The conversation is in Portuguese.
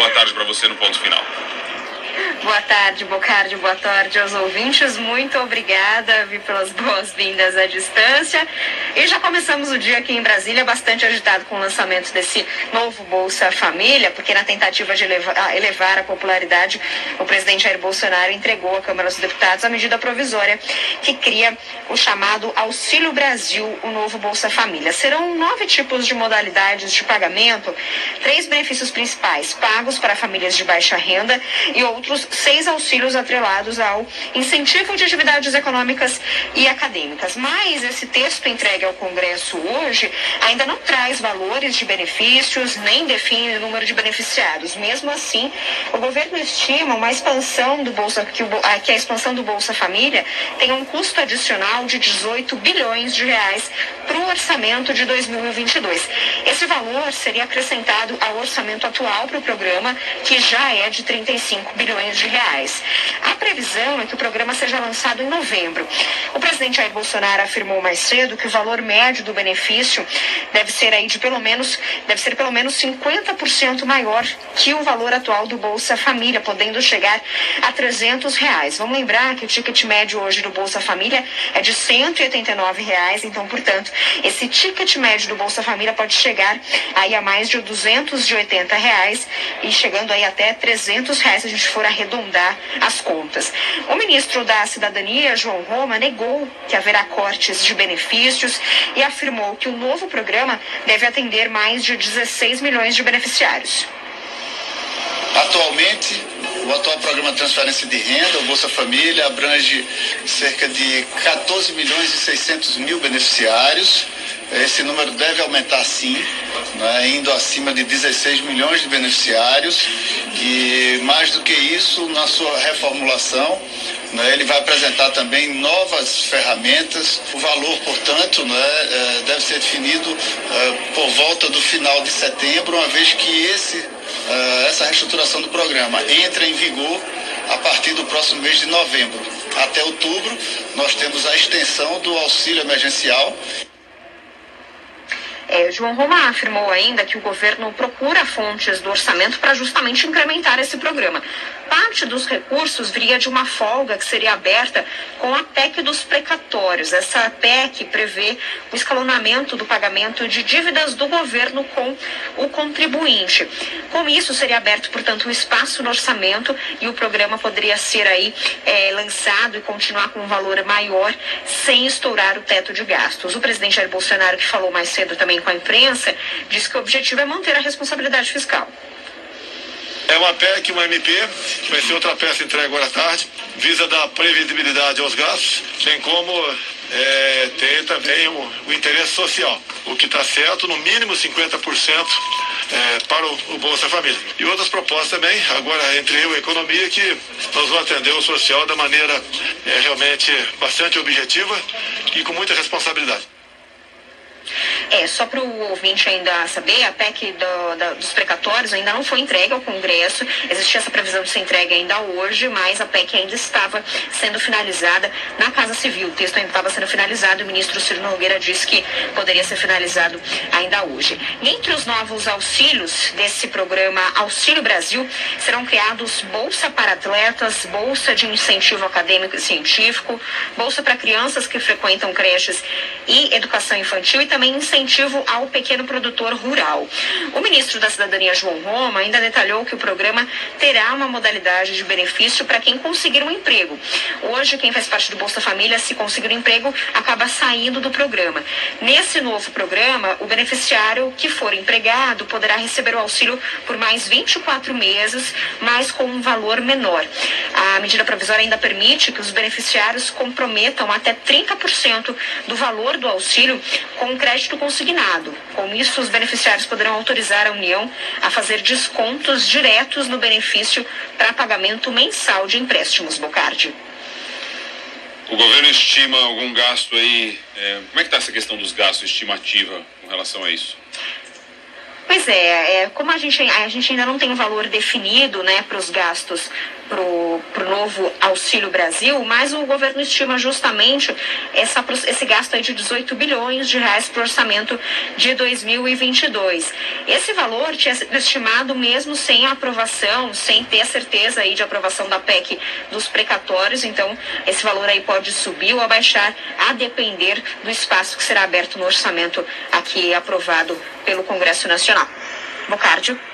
boa tarde para você no ponto final. Boa tarde, Bocardi, boa tarde aos ouvintes. Muito obrigada vi, pelas boas-vindas à distância. E já começamos o dia aqui em Brasília bastante agitado com o lançamento desse novo Bolsa Família, porque na tentativa de elevar, elevar a popularidade, o presidente Jair Bolsonaro entregou à Câmara dos Deputados a medida provisória que cria o chamado Auxílio Brasil, o novo Bolsa Família. Serão nove tipos de modalidades de pagamento, três benefícios principais pagos para famílias de baixa renda e outros seis auxílios atrelados ao incentivo de atividades econômicas e acadêmicas. Mas esse texto entregue ao Congresso hoje ainda não traz valores de benefícios, nem define o número de beneficiados. Mesmo assim, o governo estima uma expansão do Bolsa, que, o, que a expansão do Bolsa Família tem um custo adicional de 18 bilhões de reais para o orçamento de 2022. Esse valor seria acrescentado ao orçamento atual para o programa, que já é de 35 bilhões de reais. A previsão é que o programa seja lançado em novembro. O presidente Jair Bolsonaro afirmou mais cedo que o valor médio do benefício deve ser aí de pelo menos deve ser pelo menos 50% maior que o valor atual do Bolsa Família, podendo chegar a 300 reais. Vamos lembrar que o ticket médio hoje do Bolsa Família é de 189 reais, então, portanto, esse ticket médio do Bolsa Família pode chegar aí a mais de 280 reais e chegando aí até 300 reais se a gente for arredondar as contas. O ministro da Cidadania, João Roma, negou que haverá cortes de benefícios e afirmou que o novo programa deve atender mais de 16 milhões de beneficiários. Atualmente, o atual programa de transferência de renda, o Bolsa Família, abrange cerca de 14 milhões e 600 mil beneficiários. Esse número deve aumentar sim, né, indo acima de 16 milhões de beneficiários. E mais do que isso, na sua reformulação, né, ele vai apresentar também novas ferramentas. O valor, portanto, né, é, deve ser definido é, por volta do final de setembro, uma vez que esse, essa reestruturação do programa entra em vigor a partir do próximo mês de novembro. Até outubro, nós temos a extensão do auxílio emergencial. É, João Roma afirmou ainda que o governo procura fontes do orçamento para justamente incrementar esse programa. Parte dos recursos viria de uma folga que seria aberta com a PEC dos precatórios. Essa PEC prevê o escalonamento do pagamento de dívidas do governo com o contribuinte. Com isso, seria aberto, portanto, um espaço no orçamento e o programa poderia ser aí é, lançado e continuar com um valor maior sem estourar o teto de gastos. O presidente Jair Bolsonaro, que falou mais cedo também com a imprensa, disse que o objetivo é manter a responsabilidade fiscal. É uma PEC, uma MP, vai ser outra peça entregue agora à tarde, visa dar previsibilidade aos gastos, bem como é, tem também o, o, interesse social, o que está certo, no mínimo 50% é, para o, o, Bolsa Família. E outras propostas também, agora entre eu e economia, que nós vamos atender o social da maneira é, realmente bastante objetiva e com muita responsabilidade. É, só para o ouvinte ainda saber, a PEC do, da, dos precatórios ainda não foi entregue ao Congresso. Existia essa previsão de ser entregue ainda hoje, mas a PEC ainda estava sendo finalizada na Casa Civil. O texto ainda estava sendo finalizado o ministro Ciro Nogueira disse que poderia ser finalizado ainda hoje. E entre os novos auxílios desse programa Auxílio Brasil, serão criados Bolsa para Atletas, Bolsa de Incentivo Acadêmico e Científico, Bolsa para crianças que frequentam creches e educação infantil e também incentivo ao pequeno produtor rural. O ministro da Cidadania, João Roma, ainda detalhou que o programa terá uma modalidade de benefício para quem conseguir um emprego. Hoje, quem faz parte do Bolsa Família, se conseguir um emprego, acaba saindo do programa. Nesse novo programa, o beneficiário que for empregado poderá receber o auxílio por mais 24 meses, mas com um valor menor. A medida provisória ainda permite que os beneficiários comprometam até 30% do valor do auxílio com crédito consignado. Com isso, os beneficiários poderão autorizar a União a fazer descontos diretos no benefício para pagamento mensal de empréstimos. Bocardi. O governo estima algum gasto aí? É, como é que está essa questão dos gastos estimativa com relação a isso? Pois é, é como a gente, a gente ainda não tem um valor definido né, para os gastos para o novo Auxílio Brasil, mas o governo estima justamente essa, esse gasto aí de 18 bilhões de reais para o orçamento de 2022. Esse valor tinha sido estimado mesmo sem a aprovação, sem ter certeza aí de aprovação da PEC dos precatórios, então esse valor aí pode subir ou abaixar a depender do espaço que será aberto no orçamento aqui aprovado pelo Congresso Nacional. Bocardio.